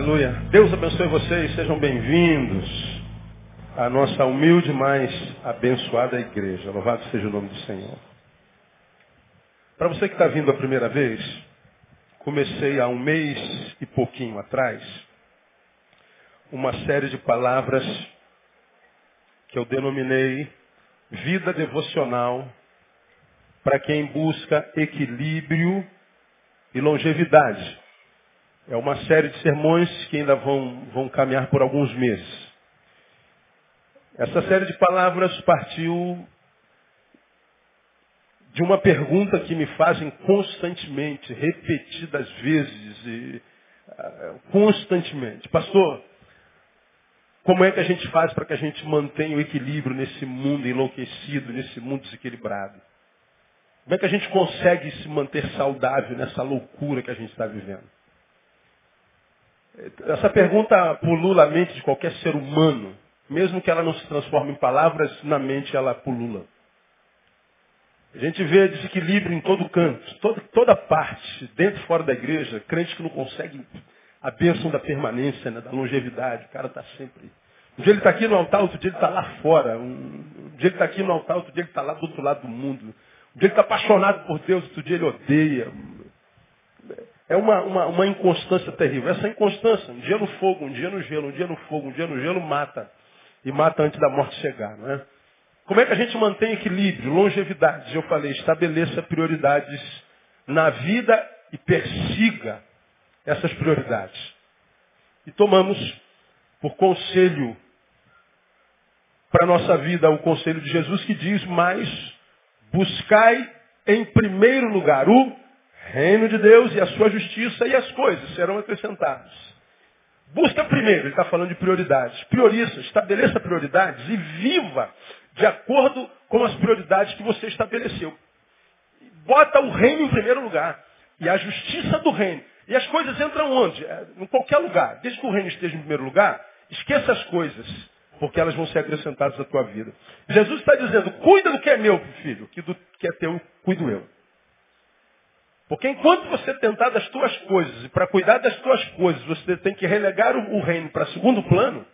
Aleluia. Deus abençoe vocês, sejam bem-vindos à nossa humilde, mas abençoada igreja. Louvado seja o nome do Senhor. Para você que está vindo a primeira vez, comecei há um mês e pouquinho atrás uma série de palavras que eu denominei vida devocional para quem busca equilíbrio e longevidade. É uma série de sermões que ainda vão, vão caminhar por alguns meses. Essa série de palavras partiu de uma pergunta que me fazem constantemente, repetidas vezes, e, uh, constantemente. Pastor, como é que a gente faz para que a gente mantenha o equilíbrio nesse mundo enlouquecido, nesse mundo desequilibrado? Como é que a gente consegue se manter saudável nessa loucura que a gente está vivendo? Essa pergunta pulula a mente de qualquer ser humano. Mesmo que ela não se transforme em palavras, na mente ela pulula. A gente vê desequilíbrio em todo canto, toda, toda parte, dentro e fora da igreja, crente que não consegue a bênção da permanência, né, da longevidade. O cara está sempre. Um dia ele está aqui no altar, outro dia ele está lá fora. Um, um dia ele está aqui no altar, outro dia ele está lá do outro lado do mundo. Um dia ele está apaixonado por Deus, outro dia ele odeia. É uma, uma, uma inconstância terrível. Essa inconstância, um dia no fogo, um dia no gelo, um dia no fogo, um dia no gelo, mata. E mata antes da morte chegar, não é? Como é que a gente mantém equilíbrio, longevidade? Eu falei, estabeleça prioridades na vida e persiga essas prioridades. E tomamos por conselho para a nossa vida o conselho de Jesus que diz, mas buscai em primeiro lugar o reino de Deus e a sua justiça e as coisas serão acrescentadas. Busca primeiro, ele está falando de prioridades. Prioriza, estabeleça prioridades e viva de acordo com as prioridades que você estabeleceu. Bota o reino em primeiro lugar. E a justiça do reino. E as coisas entram onde? É, em qualquer lugar. Desde que o reino esteja em primeiro lugar, esqueça as coisas, porque elas vão ser acrescentadas à tua vida. Jesus está dizendo, cuida do que é meu, filho, que do que é teu, cuido eu. Porque enquanto você tentar das tuas coisas, e para cuidar das tuas coisas, você tem que relegar o reino para segundo plano,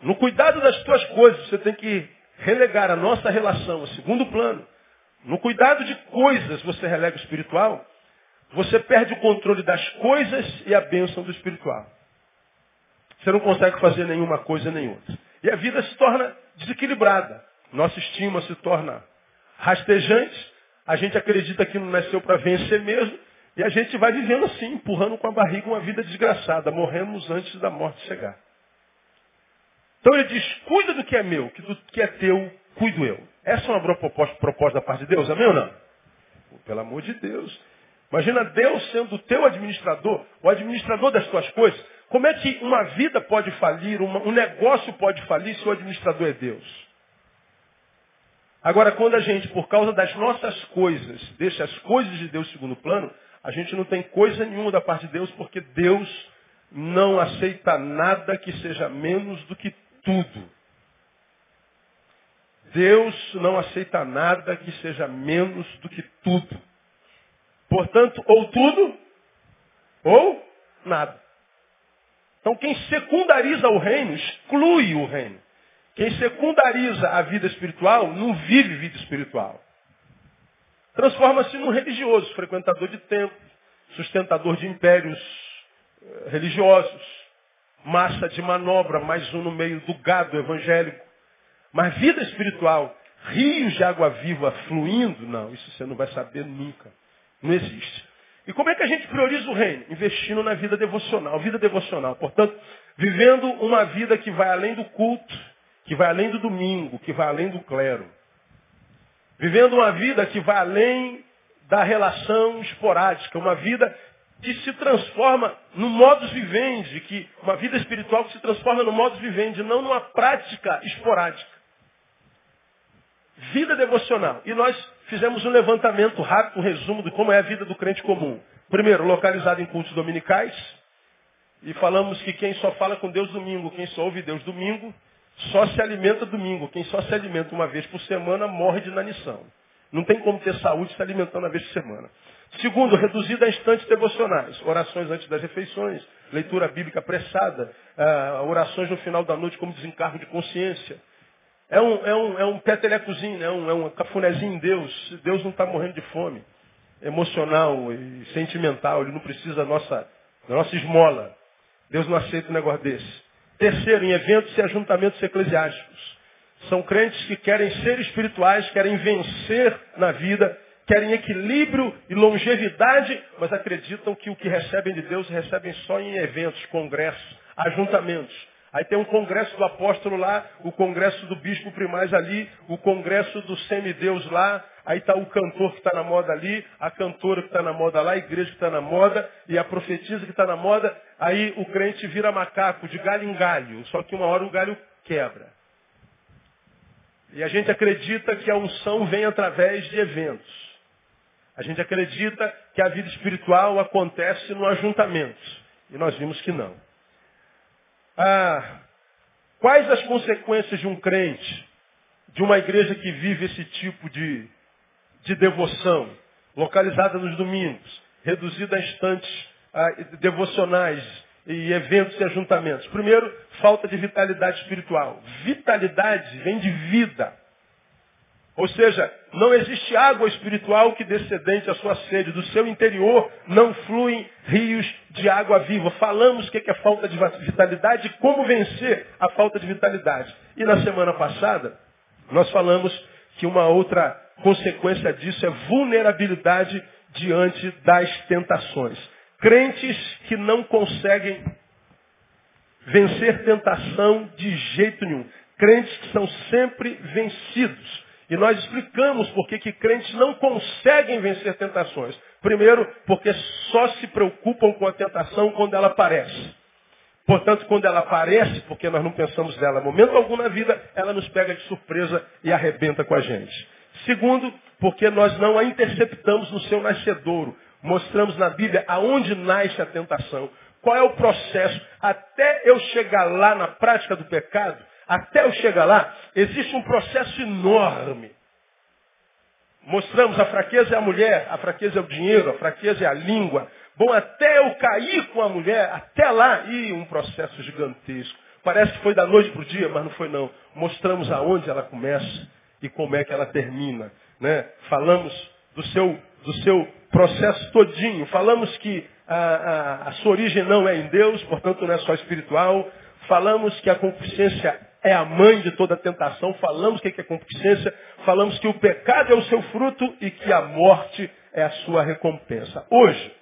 no cuidado das tuas coisas, você tem que relegar a nossa relação a segundo plano. No cuidado de coisas, você relega o espiritual. Você perde o controle das coisas e a bênção do espiritual. Você não consegue fazer nenhuma coisa nem outra. E a vida se torna desequilibrada. Nossa estima se torna rastejante a gente acredita que não nasceu para vencer mesmo, e a gente vai vivendo assim, empurrando com a barriga uma vida desgraçada. Morremos antes da morte chegar. Então ele diz, cuida do que é meu, que do que é teu, cuido eu. Essa é uma boa proposta, proposta da parte de Deus, amém ou não? Pelo amor de Deus. Imagina Deus sendo o teu administrador, o administrador das tuas coisas. Como é que uma vida pode falir, uma, um negócio pode falir se o administrador é Deus? Agora, quando a gente, por causa das nossas coisas, deixa as coisas de Deus segundo plano, a gente não tem coisa nenhuma da parte de Deus, porque Deus não aceita nada que seja menos do que tudo. Deus não aceita nada que seja menos do que tudo. Portanto, ou tudo, ou nada. Então, quem secundariza o reino, exclui o reino. Quem secundariza a vida espiritual não vive vida espiritual. Transforma-se num religioso, frequentador de templos, sustentador de impérios eh, religiosos, massa de manobra, mais um no meio do gado evangélico. Mas vida espiritual, rios de água viva fluindo, não, isso você não vai saber nunca. Não existe. E como é que a gente prioriza o reino? Investindo na vida devocional. Vida devocional. Portanto, vivendo uma vida que vai além do culto, que vai além do domingo, que vai além do clero. Vivendo uma vida que vai além da relação esporádica, uma vida que se transforma no modus vivendi, que uma vida espiritual que se transforma no modus vivendi, não numa prática esporádica. Vida devocional. E nós fizemos um levantamento rápido, um resumo de como é a vida do crente comum. Primeiro, localizado em cultos dominicais. E falamos que quem só fala com Deus domingo, quem só ouve Deus domingo, só se alimenta domingo. Quem só se alimenta uma vez por semana morre de inanição. Não tem como ter saúde se alimentando uma vez por semana. Segundo, reduzida a instantes devocionais, orações antes das refeições, leitura bíblica apressada, uh, orações no final da noite como desencargo de consciência. É um, é um, é um petelecozinho, é um, é um cafunézinho em Deus. Deus não está morrendo de fome emocional e sentimental, ele não precisa da nossa, da nossa esmola. Deus não aceita um negócio desse. Terceiro, em eventos e ajuntamentos eclesiásticos. São crentes que querem ser espirituais, querem vencer na vida, querem equilíbrio e longevidade, mas acreditam que o que recebem de Deus recebem só em eventos, congressos, ajuntamentos. Aí tem um congresso do apóstolo lá, o congresso do bispo primaz ali, o congresso do semideus lá, aí está o cantor que está na moda ali, a cantora que está na moda lá, a igreja que está na moda, e a profetisa que está na moda, aí o crente vira macaco de galho em galho, só que uma hora o galho quebra. E a gente acredita que a unção vem através de eventos. A gente acredita que a vida espiritual acontece no ajuntamento. E nós vimos que não. Ah, quais as consequências de um crente, de uma igreja que vive esse tipo de, de devoção, localizada nos domingos, reduzida a instantes ah, devocionais e eventos e ajuntamentos? Primeiro, falta de vitalidade espiritual. Vitalidade vem de vida. Ou seja, não existe água espiritual que descendente à sua sede. Do seu interior não fluem rios de água viva. Falamos o que é falta de vitalidade e como vencer a falta de vitalidade. E na semana passada, nós falamos que uma outra consequência disso é vulnerabilidade diante das tentações. Crentes que não conseguem vencer tentação de jeito nenhum. Crentes que são sempre vencidos. E nós explicamos por que, crentes não conseguem vencer tentações. Primeiro, porque só se preocupam com a tentação quando ela aparece. Portanto, quando ela aparece, porque nós não pensamos nela momento algum na vida, ela nos pega de surpresa e arrebenta com a gente. Segundo, porque nós não a interceptamos no seu nascedouro. Mostramos na Bíblia aonde nasce a tentação. Qual é o processo? Até eu chegar lá na prática do pecado, até eu chegar lá, existe um processo enorme. Mostramos a fraqueza é a mulher, a fraqueza é o dinheiro, a fraqueza é a língua. Bom, até eu cair com a mulher, até lá, e um processo gigantesco. Parece que foi da noite para o dia, mas não foi não. Mostramos aonde ela começa e como é que ela termina. Né? Falamos do seu, do seu processo todinho. Falamos que a, a, a sua origem não é em Deus, portanto não é só espiritual. Falamos que a concupiscência é a mãe de toda tentação. Falamos o que é concupiscência. Falamos que o pecado é o seu fruto e que a morte é a sua recompensa. Hoje,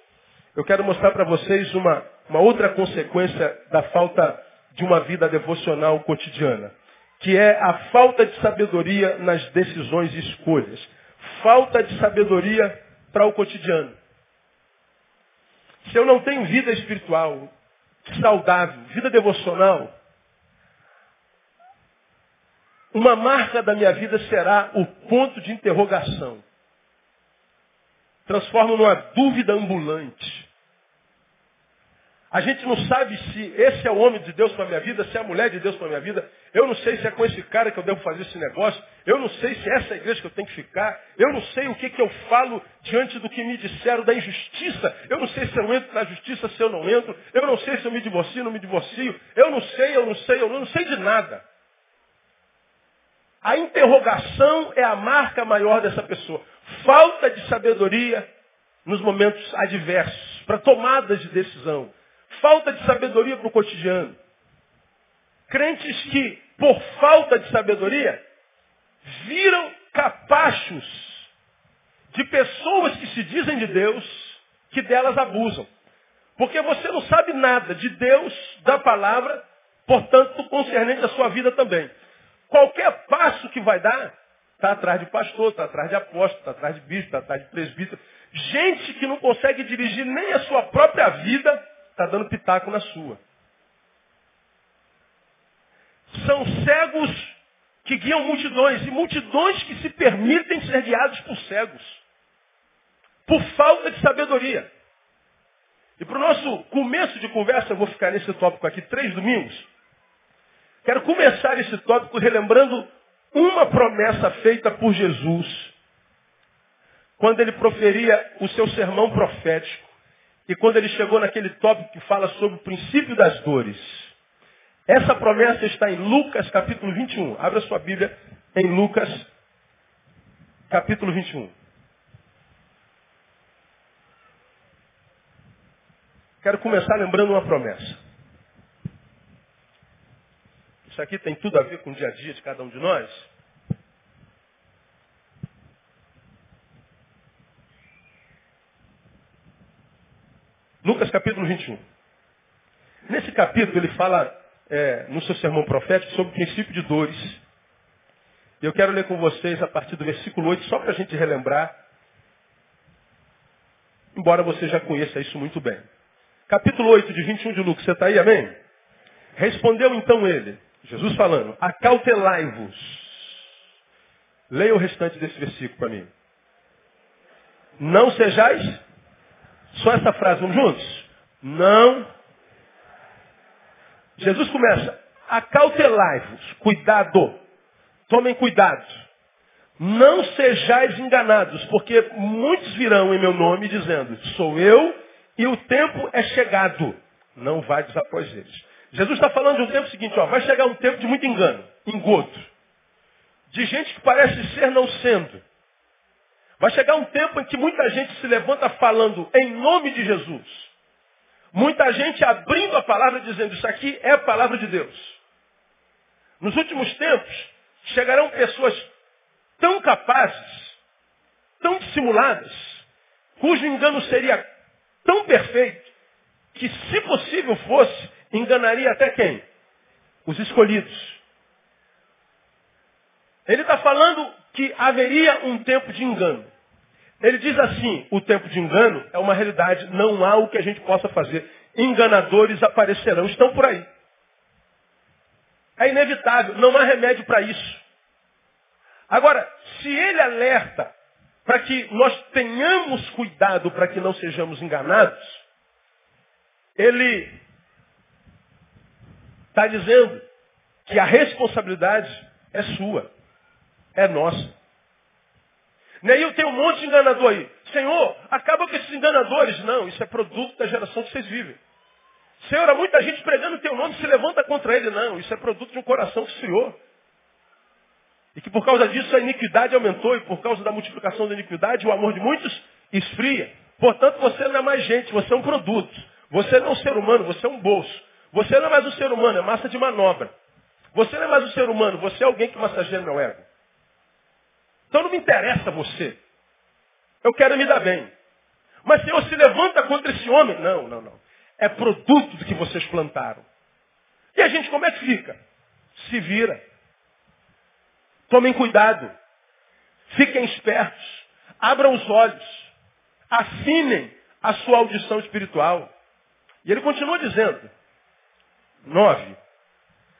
eu quero mostrar para vocês uma, uma outra consequência da falta de uma vida devocional cotidiana, que é a falta de sabedoria nas decisões e escolhas. Falta de sabedoria para o cotidiano. Se eu não tenho vida espiritual saudável, vida devocional, uma marca da minha vida será o ponto de interrogação. Transforma numa dúvida ambulante. A gente não sabe se esse é o homem de Deus para a minha vida, se é a mulher de Deus para a minha vida. Eu não sei se é com esse cara que eu devo fazer esse negócio. Eu não sei se é essa igreja que eu tenho que ficar. Eu não sei o que, que eu falo diante do que me disseram da injustiça. Eu não sei se eu entro na justiça, se eu não entro. Eu não sei se eu me divorcio, não me divorcio. Eu não sei, eu não sei, eu não sei de nada. A interrogação é a marca maior dessa pessoa. Falta de sabedoria nos momentos adversos, para tomadas de decisão. Falta de sabedoria para o cotidiano. Crentes que, por falta de sabedoria, viram capachos de pessoas que se dizem de Deus, que delas abusam. Porque você não sabe nada de Deus, da palavra, portanto, concernente à sua vida também. Qualquer passo que vai dar, está atrás de pastor, está atrás de apóstolo, está atrás de bispo, está atrás de presbítero. Gente que não consegue dirigir nem a sua própria vida, está dando pitaco na sua. São cegos que guiam multidões, e multidões que se permitem ser guiados por cegos. Por falta de sabedoria. E para o nosso começo de conversa, eu vou ficar nesse tópico aqui três domingos. Quero começar esse tópico relembrando uma promessa feita por Jesus quando ele proferia o seu sermão profético e quando ele chegou naquele tópico que fala sobre o princípio das dores. Essa promessa está em Lucas capítulo 21. Abra sua Bíblia em Lucas capítulo 21. Quero começar lembrando uma promessa. Isso aqui tem tudo a ver com o dia a dia de cada um de nós. Lucas capítulo 21. Nesse capítulo ele fala é, no seu sermão profético sobre o princípio de dores. Eu quero ler com vocês a partir do versículo 8, só para a gente relembrar, embora você já conheça isso muito bem. Capítulo 8 de 21 de Lucas, você está aí, amém? Respondeu então ele, Jesus falando, acautelai-vos. Leia o restante desse versículo para mim. Não sejais, só essa frase, vamos juntos? Não Jesus começa, acautelai-vos, cuidado, tomem cuidado. Não sejais enganados, porque muitos virão em meu nome dizendo, sou eu e o tempo é chegado. Não vai após eles. Jesus está falando de um tempo seguinte, ó, vai chegar um tempo de muito engano, engodo. De gente que parece ser não sendo. Vai chegar um tempo em que muita gente se levanta falando em nome de Jesus. Muita gente abrindo a palavra dizendo isso aqui é a palavra de Deus. Nos últimos tempos, chegarão pessoas tão capazes, tão dissimuladas, cujo engano seria tão perfeito, que se possível fosse, enganaria até quem? Os escolhidos. Ele está falando que haveria um tempo de engano. Ele diz assim, o tempo de engano é uma realidade, não há o que a gente possa fazer. Enganadores aparecerão, estão por aí. É inevitável, não há remédio para isso. Agora, se ele alerta para que nós tenhamos cuidado para que não sejamos enganados, ele está dizendo que a responsabilidade é sua, é nossa. E eu tenho um monte de enganador aí. Senhor, acaba com esses enganadores. Não, isso é produto da geração que vocês vivem. Senhor, há muita gente pregando o teu nome se levanta contra ele. Não, isso é produto de um coração que esfriou. E que por causa disso a iniquidade aumentou e por causa da multiplicação da iniquidade o amor de muitos esfria. Portanto, você não é mais gente, você é um produto. Você não é um ser humano, você é um bolso. Você não é mais um ser humano, é massa de manobra. Você não é mais um ser humano, você é alguém que massageia meu ego. Então não me interessa você. Eu quero me dar bem. Mas Senhor, se levanta contra esse homem. Não, não, não. É produto do que vocês plantaram. E a gente como é que fica? Se vira. Tomem cuidado. Fiquem espertos. Abram os olhos. Afinem a sua audição espiritual. E ele continua dizendo. Nove.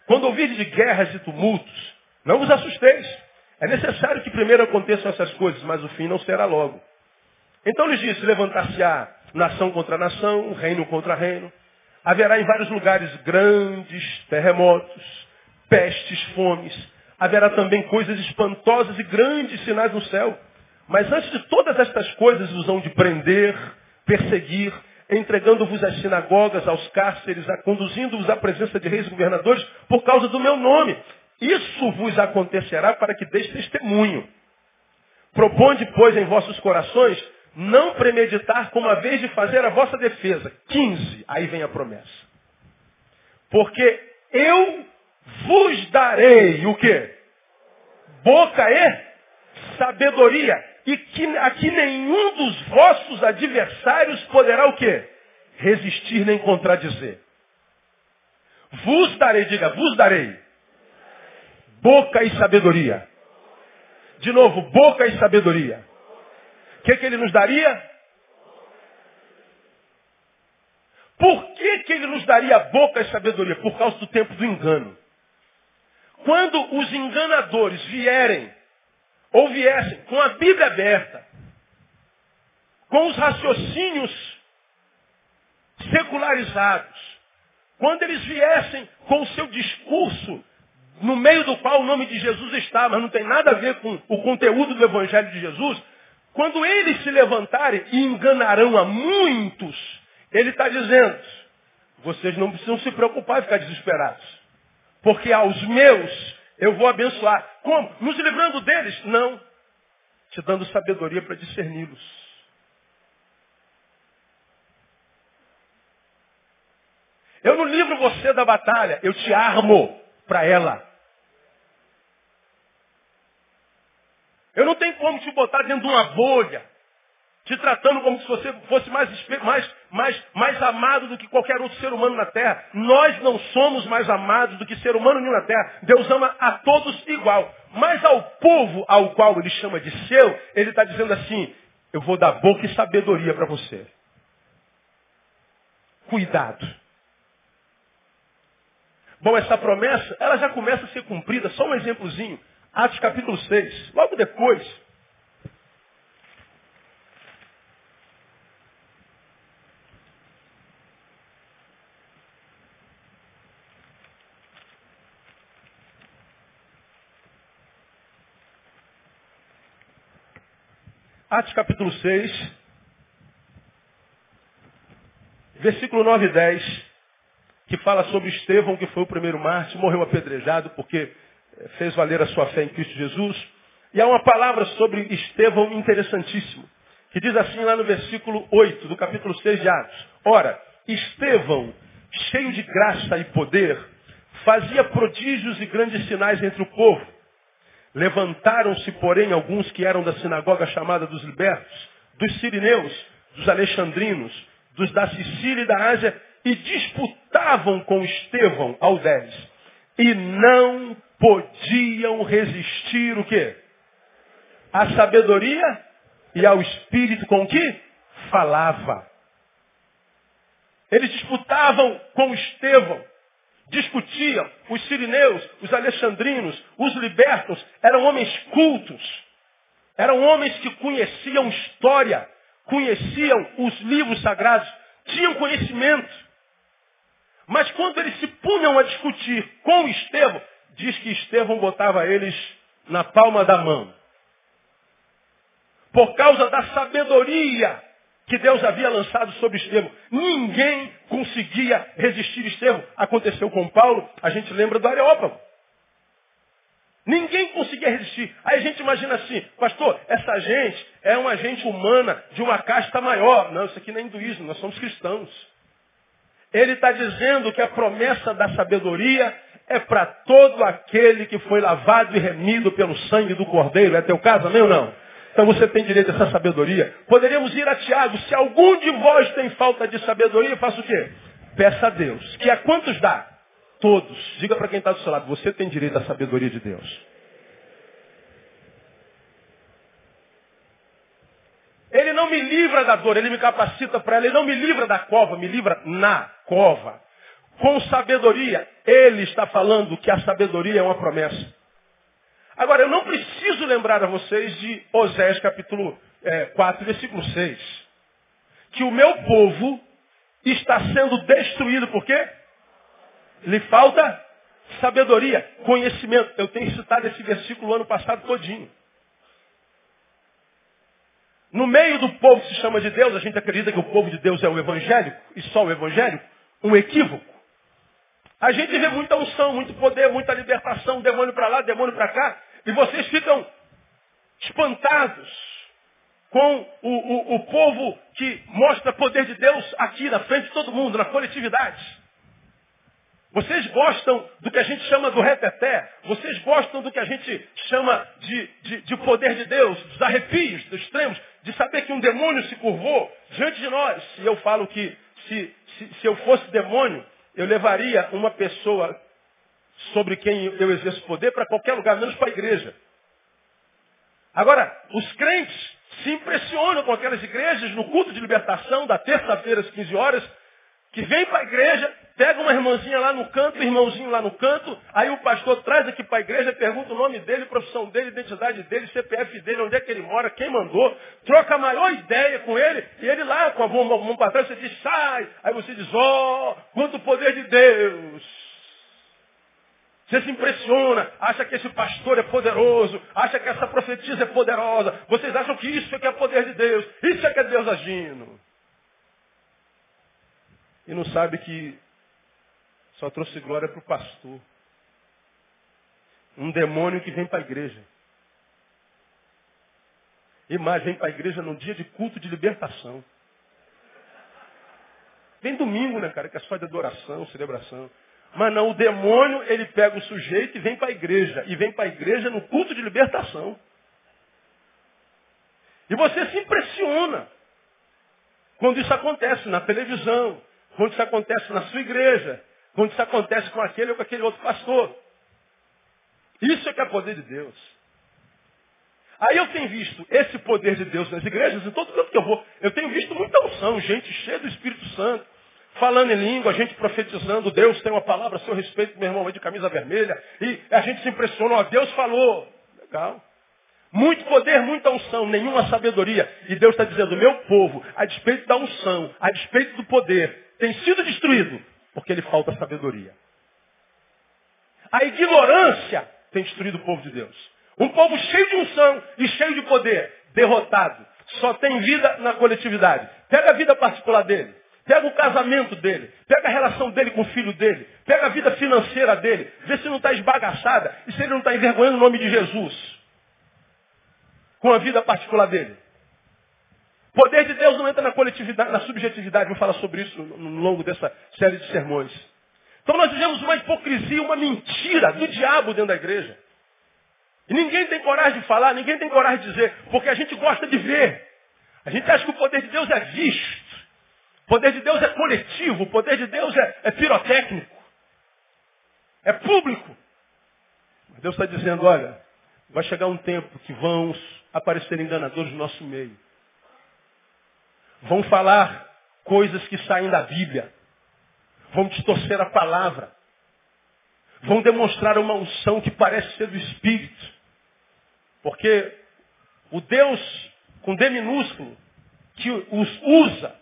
Quando ouvirem de guerras e tumultos, não vos assusteis é necessário que primeiro aconteçam essas coisas, mas o fim não será logo. Então lhes disse, levantar-se-á nação contra nação, reino contra reino. Haverá em vários lugares grandes terremotos, pestes, fomes. Haverá também coisas espantosas e grandes sinais no céu. Mas antes de todas estas coisas os hão de prender, perseguir, entregando-vos às sinagogas, aos cárceres, conduzindo-vos à presença de reis e governadores por causa do meu nome. Isso vos acontecerá para que deis testemunho. Proponde, pois, em vossos corações não premeditar como a vez de fazer a vossa defesa. 15. Aí vem a promessa. Porque eu vos darei o quê? Boca e sabedoria. E que aqui nenhum dos vossos adversários poderá o quê? Resistir nem contradizer. Vos darei, diga, vos darei boca e sabedoria. De novo, boca e sabedoria. O que, que ele nos daria? Por que, que ele nos daria boca e sabedoria? Por causa do tempo do engano. Quando os enganadores vierem, ou viessem com a Bíblia aberta, com os raciocínios secularizados, quando eles viessem com o seu discurso no meio do qual o nome de Jesus está, mas não tem nada a ver com o conteúdo do Evangelho de Jesus, Quando eles se levantarem e enganarão a muitos, ele está dizendo, vocês não precisam se preocupar e ficar desesperados. Porque aos meus eu vou abençoar. Como? Nos livrando deles? Não. Te dando sabedoria para discerni-los. Eu não livro você da batalha, eu te armo para ela. Eu não tenho como te botar dentro de uma bolha, te tratando como se você fosse mais, mais, mais, mais amado do que qualquer outro ser humano na terra. Nós não somos mais amados do que ser humano nenhum na terra. Deus ama a todos igual. Mas ao povo ao qual ele chama de seu, ele está dizendo assim, eu vou dar boca e sabedoria para você. Cuidado. Bom, essa promessa, ela já começa a ser cumprida. Só um exemplozinho. Atos capítulo 6. Logo depois. Atos capítulo 6, versículo 9 e 10 que fala sobre Estevão, que foi o primeiro mártir, morreu apedrejado porque eh, fez valer a sua fé em Cristo Jesus. E há uma palavra sobre Estevão interessantíssimo, que diz assim lá no versículo 8 do capítulo 6 de Atos. Ora, Estevão, cheio de graça e poder, fazia prodígios e grandes sinais entre o povo. Levantaram-se, porém, alguns que eram da sinagoga chamada dos libertos, dos sirineus, dos alexandrinos, dos da Sicília e da Ásia, e disputavam com Estevão ao 10. E não podiam resistir o quê? A sabedoria e ao espírito com que falava. Eles disputavam com Estevão, discutiam, os sirineus, os alexandrinos, os libertos, eram homens cultos, eram homens que conheciam história, conheciam os livros sagrados, tinham conhecimento. Mas quando eles se punham a discutir com Estevão, diz que Estevão botava eles na palma da mão. Por causa da sabedoria que Deus havia lançado sobre Estevão. Ninguém conseguia resistir Estevão. Aconteceu com Paulo, a gente lembra do Areópago. Ninguém conseguia resistir. Aí a gente imagina assim, pastor, essa gente é uma gente humana de uma casta maior. Não, isso aqui não é hinduísmo, nós somos cristãos. Ele está dizendo que a promessa da sabedoria é para todo aquele que foi lavado e remido pelo sangue do Cordeiro. É teu caso, amém ou não? Então você tem direito a essa sabedoria. Poderíamos ir a Tiago. Se algum de vós tem falta de sabedoria, faça o quê? Peça a Deus. Que a quantos dá? Todos. Diga para quem está do seu lado, você tem direito à sabedoria de Deus. Ele não me livra da dor, ele me capacita para ela. Ele não me livra da cova, me livra na cova. Com sabedoria, ele está falando que a sabedoria é uma promessa. Agora, eu não preciso lembrar a vocês de Osés capítulo é, 4, versículo 6. Que o meu povo está sendo destruído, por quê? Lhe falta sabedoria, conhecimento. Eu tenho citado esse versículo ano passado todinho. No meio do povo que se chama de Deus, a gente acredita que o povo de Deus é o evangélico, e só o evangélico, um equívoco. A gente vê muita unção, muito poder, muita libertação, demônio para lá, demônio para cá, e vocês ficam espantados com o, o, o povo que mostra poder de Deus aqui na frente de todo mundo, na coletividade. Vocês gostam do que a gente chama do reteté. Vocês gostam do que a gente chama de, de, de, poder de Deus, dos arrepios, dos extremos, de saber que um demônio se curvou diante de nós. E eu falo que se, se, se eu fosse demônio, eu levaria uma pessoa sobre quem eu exerço poder para qualquer lugar, menos para a igreja. Agora, os crentes se impressionam com aquelas igrejas no culto de libertação da terça-feira às 15 horas, que vem para a igreja, pega uma irmãzinha lá no canto, um irmãozinho lá no canto, aí o pastor traz aqui para a igreja, pergunta o nome dele, profissão dele, identidade dele, CPF dele, onde é que ele mora, quem mandou, troca a maior ideia com ele, e ele lá com a mão, mão para trás, você diz, sai, aí você diz, ó, oh, quanto poder de Deus. Você se impressiona, acha que esse pastor é poderoso, acha que essa profetisa é poderosa. Vocês acham que isso é que é poder de Deus, isso é que é Deus agindo. E não sabe que só trouxe glória para o pastor. Um demônio que vem para a igreja. E mais, vem para a igreja num dia de culto de libertação. Vem domingo, né, cara, que é só de adoração, celebração. Mas não, o demônio, ele pega o sujeito e vem para a igreja. E vem para a igreja no culto de libertação. E você se impressiona quando isso acontece na televisão, quando isso acontece na sua igreja, quando isso acontece com aquele ou com aquele outro pastor. Isso é que é poder de Deus. Aí eu tenho visto esse poder de Deus nas igrejas, em todo lugar que eu vou, eu tenho visto muita unção, gente cheia do Espírito Santo, falando em língua, a gente profetizando, Deus tem uma palavra a seu respeito, meu irmão, de camisa vermelha, e a gente se impressiona, ó, Deus falou. Legal. Muito poder, muita unção, nenhuma sabedoria. E Deus está dizendo, meu povo, a despeito da unção, a despeito do poder, tem sido destruído, porque lhe falta sabedoria. A ignorância tem destruído o povo de Deus. Um povo cheio de unção e cheio de poder, derrotado. Só tem vida na coletividade. Pega a vida particular dele. Pega o casamento dele, pega a relação dele com o filho dele, pega a vida financeira dele, vê se não está esbagaçada e se ele não está envergonhando o nome de Jesus com a vida particular dele. Poder de Deus não entra na coletividade, na subjetividade, vou falar sobre isso no longo dessa série de sermões. Então nós vivemos uma hipocrisia, uma mentira do diabo dentro da igreja. E ninguém tem coragem de falar, ninguém tem coragem de dizer, porque a gente gosta de ver. A gente acha que o poder de Deus é visto. O poder de Deus é coletivo, o poder de Deus é, é pirotécnico. É público. Mas Deus está dizendo, olha, vai chegar um tempo que vão aparecer enganadores no nosso meio. Vão falar coisas que saem da Bíblia. Vão distorcer a palavra. Vão demonstrar uma unção que parece ser do Espírito. Porque o Deus com D minúsculo, que os usa,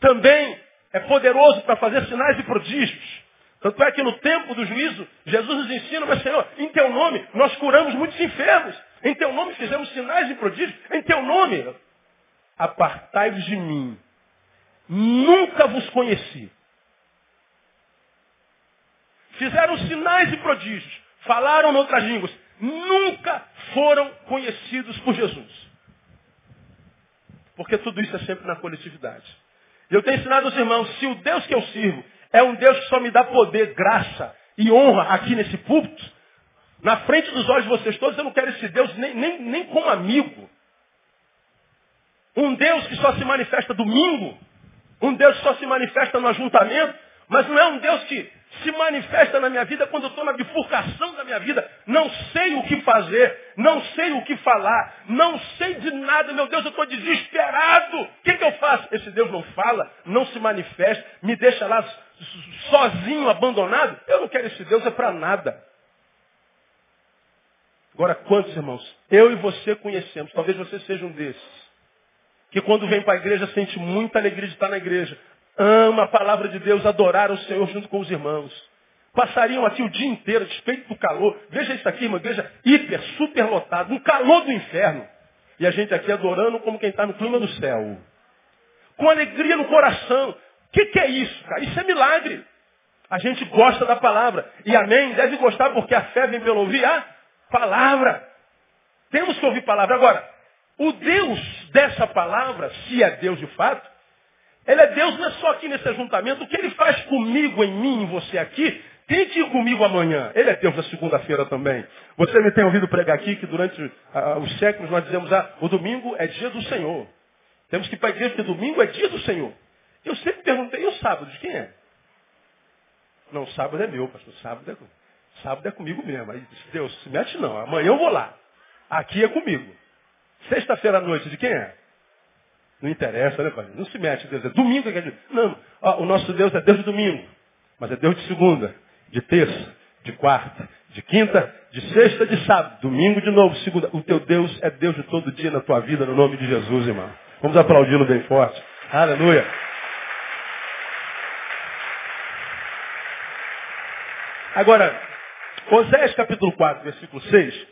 também é poderoso para fazer sinais e prodígios. Tanto é que no tempo do juízo, Jesus nos ensina, mas Senhor, em teu nome nós curamos muitos enfermos. Em teu nome fizemos sinais e prodígios. Em teu nome, apartai-vos de mim. Nunca vos conheci. Fizeram sinais e prodígios. Falaram em outras línguas. Nunca foram conhecidos por Jesus. Porque tudo isso é sempre na coletividade. Eu tenho ensinado aos irmãos, se o Deus que eu sirvo é um Deus que só me dá poder, graça e honra aqui nesse púlpito, na frente dos olhos de vocês todos, eu não quero esse Deus nem, nem, nem como amigo. Um Deus que só se manifesta domingo, um Deus que só se manifesta no ajuntamento, mas não é um Deus que se manifesta na minha vida quando eu estou na bifurcação da minha vida. Não sei o que fazer, não sei o que falar, não sei de nada, meu Deus, eu estou desesperado. O que, que eu faço? Esse Deus não fala, não se manifesta, me deixa lá sozinho, abandonado. Eu não quero esse Deus, é para nada. Agora, quantos irmãos? Eu e você conhecemos, talvez você seja um desses, que quando vem para a igreja sente muita alegria de estar na igreja, ama a palavra de Deus, adorar o Senhor junto com os irmãos. Passariam aqui o dia inteiro, despeito do calor. Veja isso aqui, uma igreja hiper, super lotada, um calor do inferno. E a gente aqui adorando como quem está no clima do céu. Com alegria no coração. O que, que é isso, cara? Isso é milagre. A gente gosta da palavra. E amém, deve gostar porque a fé vem pelo ouvir a palavra. Temos que ouvir palavra. Agora, o Deus dessa palavra, se é Deus de fato, ele é Deus não é só aqui nesse ajuntamento. O que ele faz comigo, em mim, em você aqui, tente ir comigo amanhã. Ele é Deus na segunda-feira também. Você me tem ouvido pregar aqui que durante uh, os séculos nós dizemos, ah, o domingo é dia do Senhor. Temos que ir para a igreja domingo é dia do Senhor. Eu sempre perguntei, e o sábado, de quem é? Não, sábado é meu, pastor. Sábado é, sábado é comigo mesmo. Aí Deus, se mete não. Amanhã eu vou lá. Aqui é comigo. Sexta-feira à noite, de quem é? Não interessa, né, pai? Não se mete, Deus. É domingo é. Não, ó, o nosso Deus é Deus de domingo. Mas é Deus de segunda, de terça, de quarta, de quinta, de sexta, de sábado. Domingo de novo, segunda. O teu Deus é Deus de todo dia na tua vida, no nome de Jesus, irmão. Vamos aplaudi-lo bem forte. Aleluia. Agora, Oséias capítulo 4, versículo 6.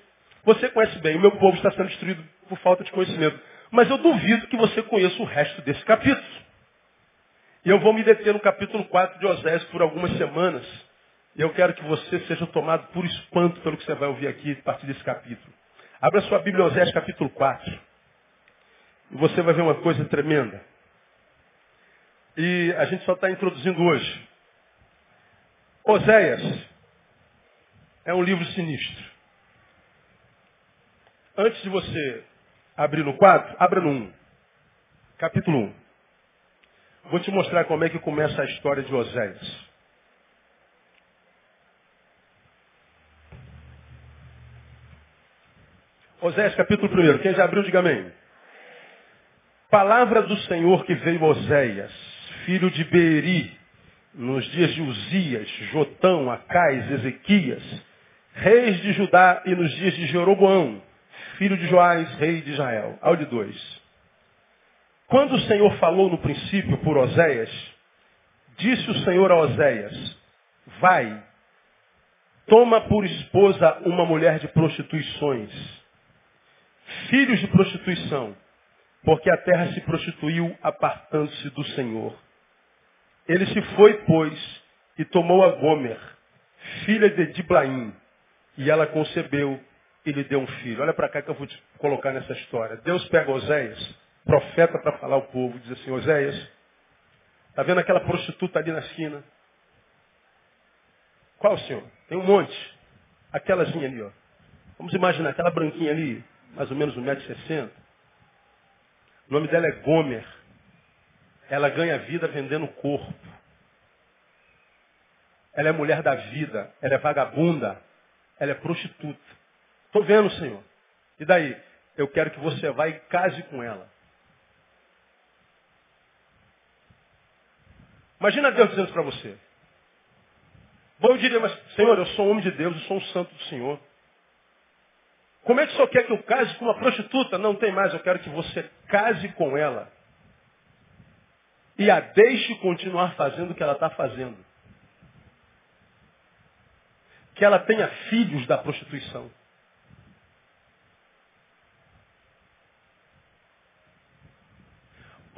Você conhece bem, o meu povo está sendo destruído por falta de conhecimento. Mas eu duvido que você conheça o resto desse capítulo. E eu vou me deter no capítulo 4 de Oséias por algumas semanas. E eu quero que você seja tomado por espanto pelo que você vai ouvir aqui a partir desse capítulo. Abra sua Bíblia, Oséias capítulo 4. E você vai ver uma coisa tremenda. E a gente só está introduzindo hoje. Oséias é um livro sinistro. Antes de você abrir no 4, abra no 1. Capítulo 1. Vou te mostrar como é que começa a história de Oséias. Oséias capítulo 1. Quem já abriu, diga amém. Palavra do Senhor que veio Oséias, filho de Beeri, nos dias de Uzias, Jotão, Acais, Ezequias, reis de Judá e nos dias de Jeroboão, filho de Joás, rei de Israel. Ao de dois. Quando o Senhor falou no princípio por Oséias, disse o Senhor a Oséias, vai, toma por esposa uma mulher de prostituições, filhos de prostituição, porque a terra se prostituiu apartando-se do Senhor. Ele se foi, pois, e tomou a Gomer, filha de Diblaim, e ela concebeu e lhe deu um filho. Olha para cá que eu vou te colocar nessa história. Deus pega Oséias, profeta para falar ao povo, diz assim, Oséias, está vendo aquela prostituta ali na esquina? Qual, senhor? Tem um monte. Aquelazinha ali, ó. Vamos imaginar aquela branquinha ali, mais ou menos 1,60m. O nome dela é Gomer. Ela ganha vida vendendo corpo. Ela é mulher da vida. Ela é vagabunda. Ela é prostituta. Estou vendo, Senhor. E daí? Eu quero que você vá e case com ela. Imagina Deus dizendo para você. Bom, eu diria, mas Senhor, eu sou um homem de Deus, eu sou um santo do Senhor. Como é que o senhor quer que eu case com uma prostituta? Não tem mais, eu quero que você case com ela. E a deixe continuar fazendo o que ela está fazendo. Que ela tenha filhos da prostituição.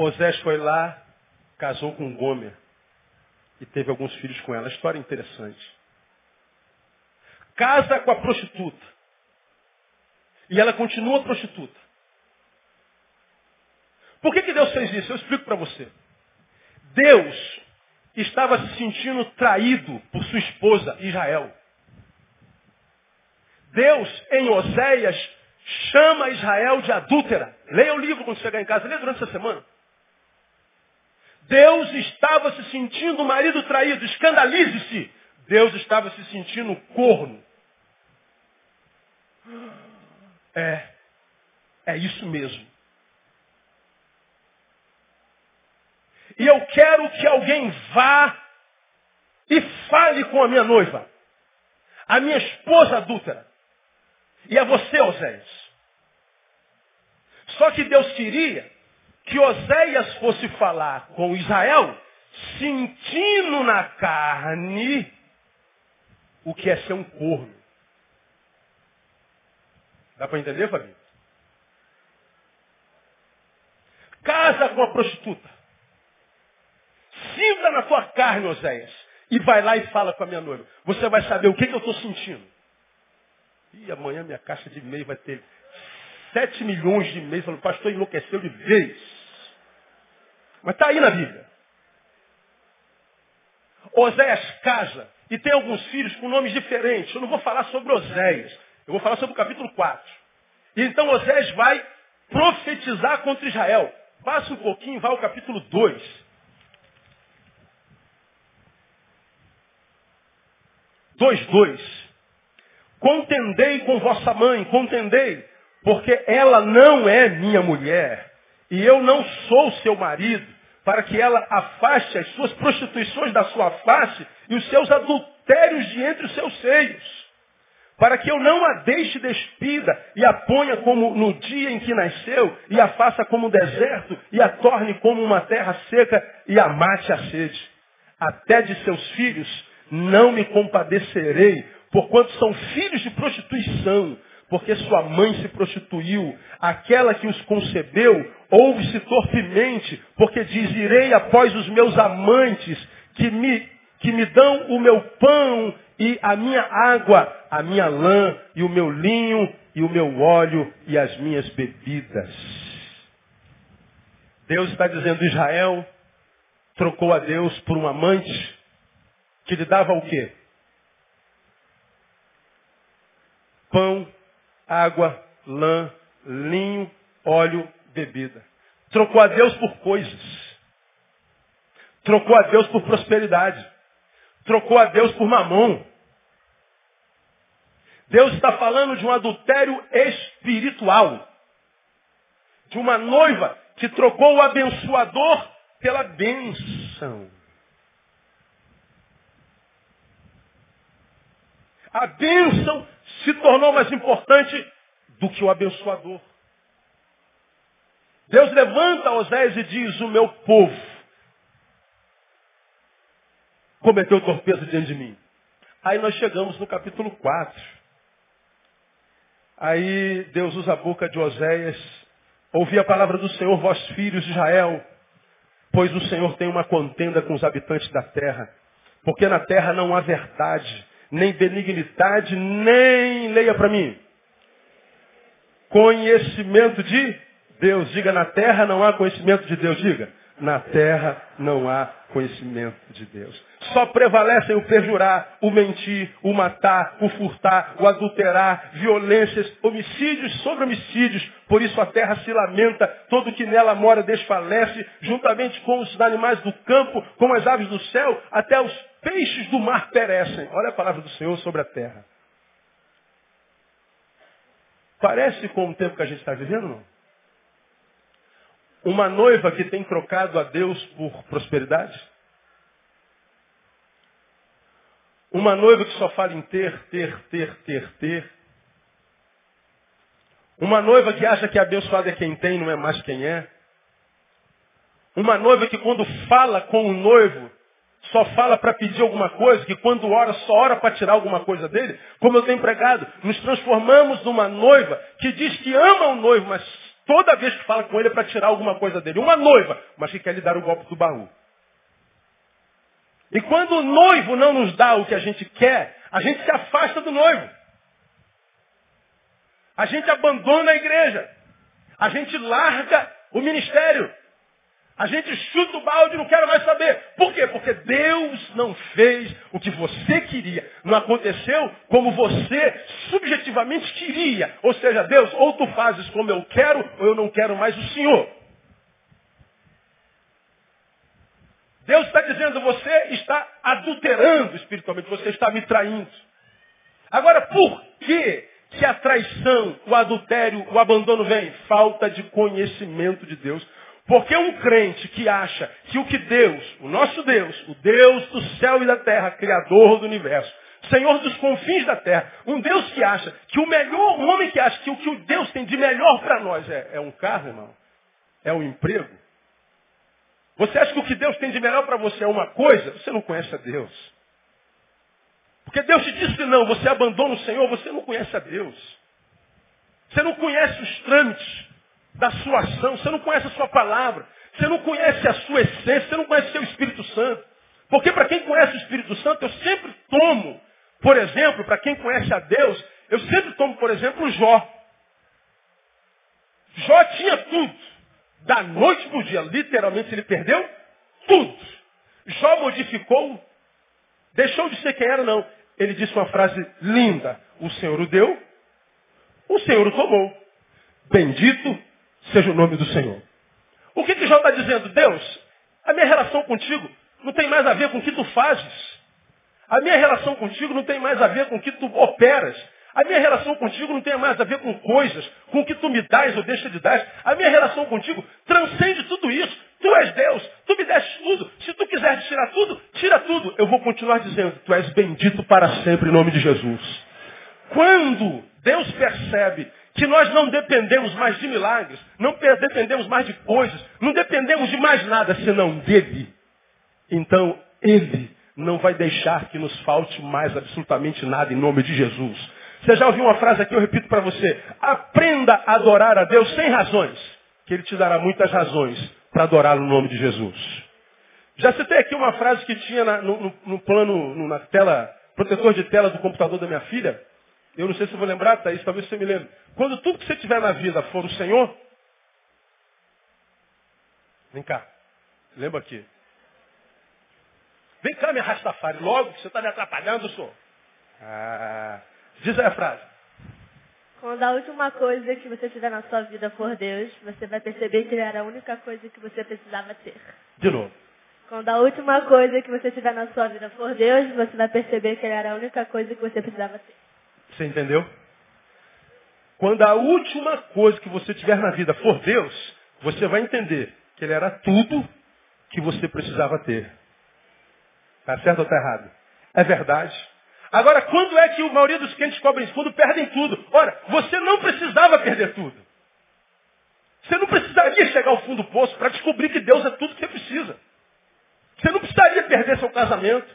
Osés foi lá, casou com Gomer e teve alguns filhos com ela. História interessante. Casa com a prostituta. E ela continua prostituta. Por que, que Deus fez isso? Eu explico para você. Deus estava se sentindo traído por sua esposa Israel. Deus, em Oséias, chama Israel de adúltera. Leia o livro quando chegar em casa, leia durante essa semana. Deus estava se sentindo marido traído, escandalize-se. Deus estava se sentindo corno. É, é isso mesmo. E eu quero que alguém vá e fale com a minha noiva, a minha esposa adúltera. E a você, Oséias. Só que Deus queria que Oséias fosse falar com Israel, sentindo na carne o que é ser um corno. Dá para entender, Fabinho? Casa com a prostituta. Sinta na tua carne, Oséias. E vai lá e fala com a minha noiva. Você vai saber o que, que eu estou sentindo. E amanhã minha caixa de e-mail vai ter 7 milhões de e-mails. Falando, pastor enlouqueceu de vez. Mas está aí na Bíblia. Oséias casa e tem alguns filhos com nomes diferentes. Eu não vou falar sobre Oséias. Eu vou falar sobre o capítulo 4. E então Oséias vai profetizar contra Israel. Passa um pouquinho, vai ao capítulo 2. 2.2. Contendei com vossa mãe, contendei, porque ela não é minha mulher, e eu não sou seu marido, para que ela afaste as suas prostituições da sua face e os seus adultérios de entre os seus seios para que eu não a deixe despida e a ponha como no dia em que nasceu, e a faça como um deserto, e a torne como uma terra seca, e a mate a sede. Até de seus filhos não me compadecerei, porquanto são filhos de prostituição, porque sua mãe se prostituiu, aquela que os concebeu, ouve-se torpemente, porque diz, irei após os meus amantes, que me, que me dão o meu pão e a minha água, a minha lã e o meu linho e o meu óleo e as minhas bebidas. Deus está dizendo, Israel trocou a Deus por um amante que lhe dava o quê? Pão, água, lã, linho, óleo, bebida. Trocou a Deus por coisas. Trocou a Deus por prosperidade. Trocou a Deus por mamão. Deus está falando de um adultério espiritual. De uma noiva que trocou o abençoador pela bênção. A bênção se tornou mais importante do que o abençoador. Deus levanta Oséias e diz, o meu povo cometeu torpeza diante de mim. Aí nós chegamos no capítulo 4. Aí Deus usa a boca de Oséias. Ouvi a palavra do Senhor, vós filhos de Israel, pois o Senhor tem uma contenda com os habitantes da terra. Porque na terra não há verdade, nem benignidade, nem, leia para mim, conhecimento de Deus. Diga, na terra não há conhecimento de Deus. Diga, na terra não há conhecimento de Deus. Só prevalecem o perjurar, o mentir, o matar, o furtar, o adulterar, violências, homicídios sobre homicídios. Por isso a terra se lamenta, todo que nela mora desfalece, juntamente com os animais do campo, com as aves do céu, até os peixes do mar perecem. Olha a palavra do Senhor sobre a terra. Parece com o tempo que a gente está vivendo, não? Uma noiva que tem trocado a Deus por prosperidade? Uma noiva que só fala em ter, ter, ter, ter, ter. Uma noiva que acha que abençoado é quem tem, não é mais quem é. Uma noiva que quando fala com o noivo, só fala para pedir alguma coisa, que quando ora, só ora para tirar alguma coisa dele. Como eu tenho pregado, nos transformamos numa noiva que diz que ama o noivo, mas toda vez que fala com ele é para tirar alguma coisa dele. Uma noiva, mas que quer lhe dar o golpe do baú. E quando o noivo não nos dá o que a gente quer, a gente se afasta do noivo. A gente abandona a igreja. A gente larga o ministério. A gente chuta o balde não quer mais saber. Por quê? Porque Deus não fez o que você queria. Não aconteceu como você subjetivamente queria. Ou seja, Deus, ou tu fazes como eu quero, ou eu não quero mais o Senhor. Deus está dizendo, você está adulterando espiritualmente, você está me traindo. Agora, por que, que a traição, o adultério, o abandono vem? Falta de conhecimento de Deus. Porque um crente que acha que o que Deus, o nosso Deus, o Deus do céu e da terra, Criador do universo, Senhor dos confins da terra, um Deus que acha que o melhor, um homem que acha que o que Deus tem de melhor para nós é, é um carro, irmão, é um emprego, você acha que o que Deus tem de melhor para você é uma coisa? Você não conhece a Deus. Porque Deus te disse que não, você abandona o Senhor, você não conhece a Deus. Você não conhece os trâmites da sua ação, você não conhece a sua palavra, você não conhece a sua essência, você não conhece o seu Espírito Santo. Porque para quem conhece o Espírito Santo, eu sempre tomo, por exemplo, para quem conhece a Deus, eu sempre tomo, por exemplo, Jó. Jó tinha tudo. Da noite para o dia, literalmente ele perdeu tudo. Jó modificou, deixou de ser quem era, não. Ele disse uma frase linda. O Senhor o deu, o Senhor o tomou. Bendito seja o nome do Senhor. O que, que Jó está dizendo? Deus, a minha relação contigo não tem mais a ver com o que tu fazes. A minha relação contigo não tem mais a ver com o que tu operas. A minha relação contigo não tem mais a ver com coisas, com o que tu me dás ou deixa de dar. A minha relação contigo transcende tudo isso. Tu és Deus, tu me deste tudo. Se tu quiseres tirar tudo, tira tudo. Eu vou continuar dizendo, tu és bendito para sempre em nome de Jesus. Quando Deus percebe que nós não dependemos mais de milagres, não dependemos mais de coisas, não dependemos de mais nada senão dele, então ele não vai deixar que nos falte mais absolutamente nada em nome de Jesus. Você já ouviu uma frase aqui, eu repito para você. Aprenda a adorar a Deus sem razões, que Ele te dará muitas razões para adorar no nome de Jesus. Já citei aqui uma frase que tinha na, no, no, plano, no, na tela, protetor de tela do computador da minha filha. Eu não sei se eu vou lembrar, Thaís, talvez você me lembre. Quando tudo que você tiver na vida for o Senhor, vem cá, lembra aqui. Vem cá, me Rastafari, logo, que você está me atrapalhando, senhor. Ah, diz aí a frase. Quando a última coisa que você tiver na sua vida for Deus, você vai perceber que Ele era a única coisa que você precisava ter. De novo. Quando a última coisa que você tiver na sua vida for Deus, você vai perceber que Ele era a única coisa que você precisava ter. Você entendeu? Quando a última coisa que você tiver na vida for Deus, você vai entender que Ele era tudo que você precisava ter. Está certo ou está errado? É verdade. Agora, quando é que a maioria dos crentes cobrem fundo perdem tudo? Ora, você não precisava perder tudo. Você não precisaria chegar ao fundo do poço para descobrir que Deus é tudo que você precisa. Você não precisaria perder seu casamento.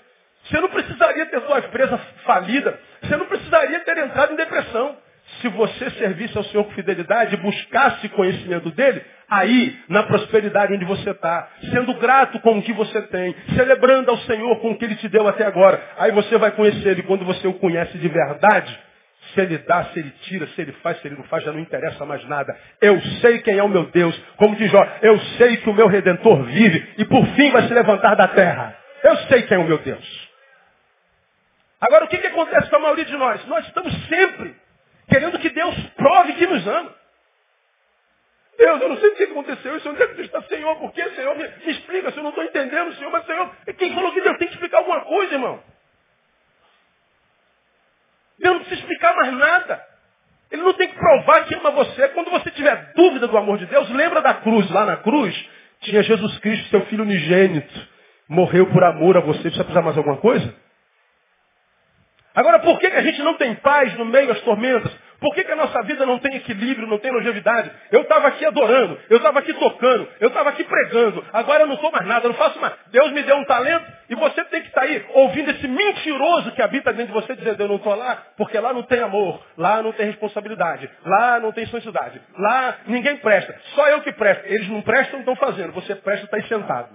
Você não precisaria ter sua empresa falida. Você não precisaria ter entrado em depressão. Se você servisse ao Senhor com fidelidade e buscasse conhecimento dele, aí, na prosperidade onde você está, sendo grato com o que você tem, celebrando ao Senhor com o que ele te deu até agora, aí você vai conhecer ele. Quando você o conhece de verdade, se ele dá, se ele tira, se ele faz, se ele não faz, já não interessa mais nada. Eu sei quem é o meu Deus. Como diz Jó, eu sei que o meu Redentor vive e por fim vai se levantar da terra. Eu sei quem é o meu Deus. Agora, o que, que acontece com a maioria de nós? Nós estamos sempre querendo que Deus prove que nos ama. Deus, eu não sei o que aconteceu isso, onde é que está, Senhor? Por que, Senhor? Me, me explica, se eu não estou entendendo, Senhor, mas Senhor, quem falou que Deus tem que explicar alguma coisa, irmão? Deus não precisa explicar mais nada. Ele não tem que provar que ama você. Quando você tiver dúvida do amor de Deus, lembra da cruz. Lá na cruz tinha Jesus Cristo, seu filho unigênito. Morreu por amor a você. Precisa precisar mais alguma coisa? Agora, por que, que a gente não tem paz no meio das tormentas? Por que, que a nossa vida não tem equilíbrio, não tem longevidade? Eu estava aqui adorando, eu estava aqui tocando, eu estava aqui pregando, agora eu não sou mais nada, eu não faço mais. Deus me deu um talento e você tem que estar aí ouvindo esse mentiroso que habita dentro de você dizendo, eu não estou lá, porque lá não tem amor, lá não tem responsabilidade, lá não tem sociedade, lá ninguém presta, só eu que presto. Eles não prestam, estão fazendo, você presta, está aí sentado.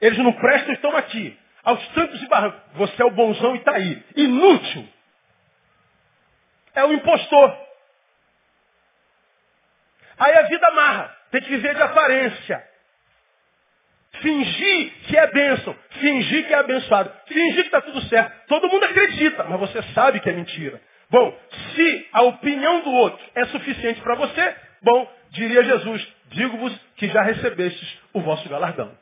Eles não prestam, estão aqui aos trancos e barrancos. Você é o bonzão e está aí. Inútil. É o impostor. Aí a vida amarra. Tem que viver de aparência. Fingir que é bênção. Fingir que é abençoado. Fingir que está tudo certo. Todo mundo acredita, mas você sabe que é mentira. Bom, se a opinião do outro é suficiente para você, bom, diria Jesus, digo-vos que já recebestes o vosso galardão.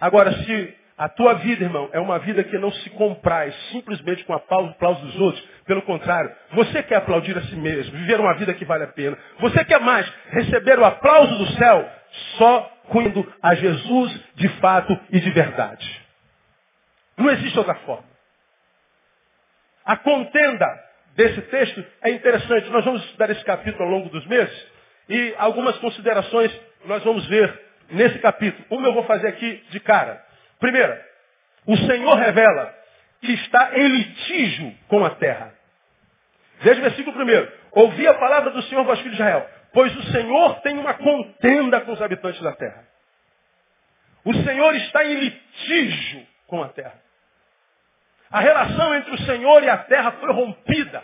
Agora, se a tua vida, irmão, é uma vida que não se compraz simplesmente com aplauso dos outros. Pelo contrário, você quer aplaudir a si mesmo, viver uma vida que vale a pena. Você quer mais receber o aplauso do céu só quando a Jesus de fato e de verdade. Não existe outra forma. A contenda desse texto é interessante. Nós vamos estudar esse capítulo ao longo dos meses e algumas considerações nós vamos ver nesse capítulo. Uma eu vou fazer aqui de cara. Primeira, o Senhor revela que está em litígio com a terra. Veja o versículo primeiro. Ouvi a palavra do Senhor, vós filhos de Israel, pois o Senhor tem uma contenda com os habitantes da terra. O Senhor está em litígio com a terra. A relação entre o Senhor e a terra foi rompida.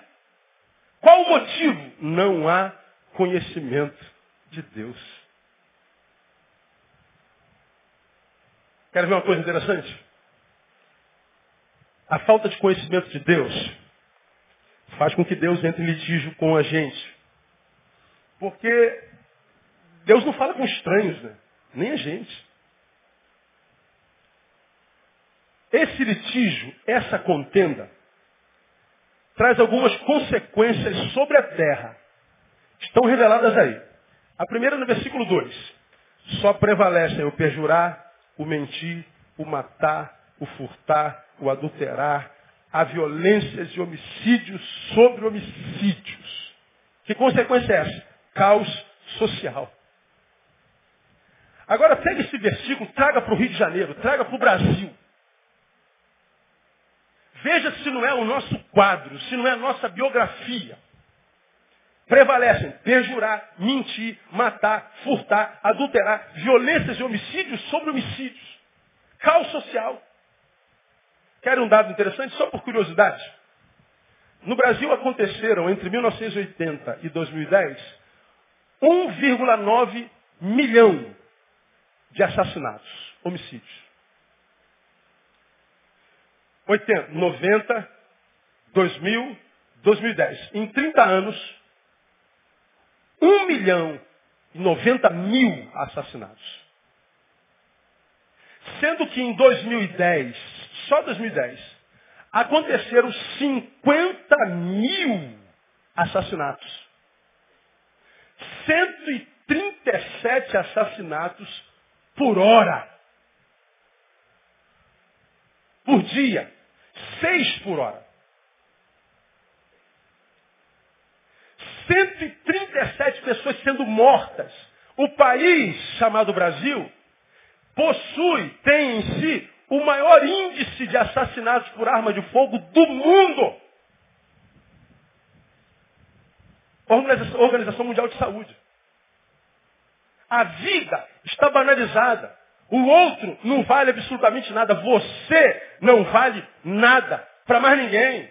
Qual o motivo? Não há conhecimento de Deus. Quer ver uma coisa interessante? A falta de conhecimento de Deus faz com que Deus entre em litígio com a gente. Porque Deus não fala com estranhos, né? nem a gente. Esse litígio, essa contenda, traz algumas consequências sobre a terra. Estão reveladas aí. A primeira no versículo 2. Só prevalecem o perjurar, o mentir, o matar, o furtar, o adulterar, a violências e homicídios sobre homicídios. Que consequência é essa? Caos social. Agora pega esse versículo, traga para o Rio de Janeiro, traga para o Brasil. Veja se não é o nosso quadro, se não é a nossa biografia. Prevalecem perjurar, mentir, matar, furtar, adulterar, violências e homicídios sobre homicídios. Caos social. Quer um dado interessante? Só por curiosidade. No Brasil aconteceram, entre 1980 e 2010, 1,9 milhão de assassinatos, homicídios. 80, 90, 2000, 2010. Em 30 anos, 1 milhão e 90 mil assassinatos. Sendo que em 2010, só 2010, aconteceram 50 mil assassinatos. 137 assassinatos por hora. Por dia. Seis por hora. 137 pessoas sendo mortas. O país chamado Brasil possui, tem em si, o maior índice de assassinatos por arma de fogo do mundo. Organização, Organização Mundial de Saúde. A vida está banalizada. O outro não vale absolutamente nada. Você não vale nada para mais ninguém.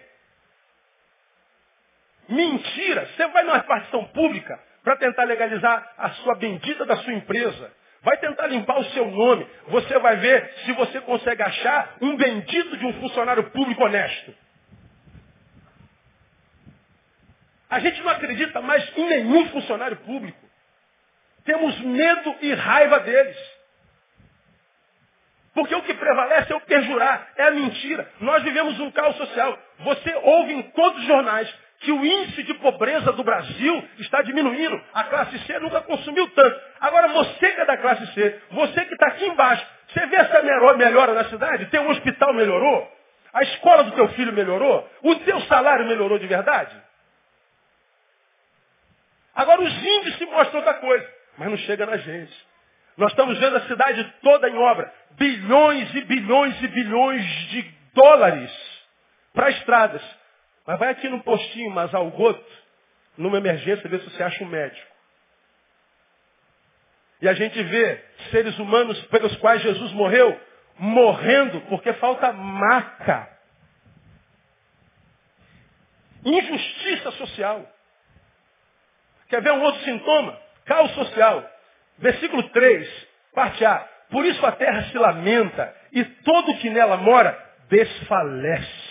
Mentira. Você vai numa repartição pública para tentar legalizar a sua bendita da sua empresa. Vai tentar limpar o seu nome. Você vai ver se você consegue achar um bendito de um funcionário público honesto. A gente não acredita mais em nenhum funcionário público. Temos medo e raiva deles. Porque o que prevalece é o perjurar, é a mentira. Nós vivemos um caos social. Você ouve em todos os jornais que o índice de pobreza do Brasil está diminuindo. A classe C nunca consumiu tanto. Agora você que é da classe C, você que está aqui embaixo, você vê essa melhora na cidade? Tem um hospital melhorou? A escola do teu filho melhorou? O teu salário melhorou de verdade? Agora os índices mostram outra coisa, mas não chega na gente. Nós estamos vendo a cidade toda em obra. Bilhões e bilhões e bilhões de dólares para estradas. Mas vai aqui no postinho mas ao goto, numa emergência, ver se você acha um médico. E a gente vê seres humanos pelos quais Jesus morreu, morrendo porque falta maca. Injustiça social. Quer ver um outro sintoma? Caos social. Versículo 3, parte A. Por isso a terra se lamenta e todo que nela mora desfalece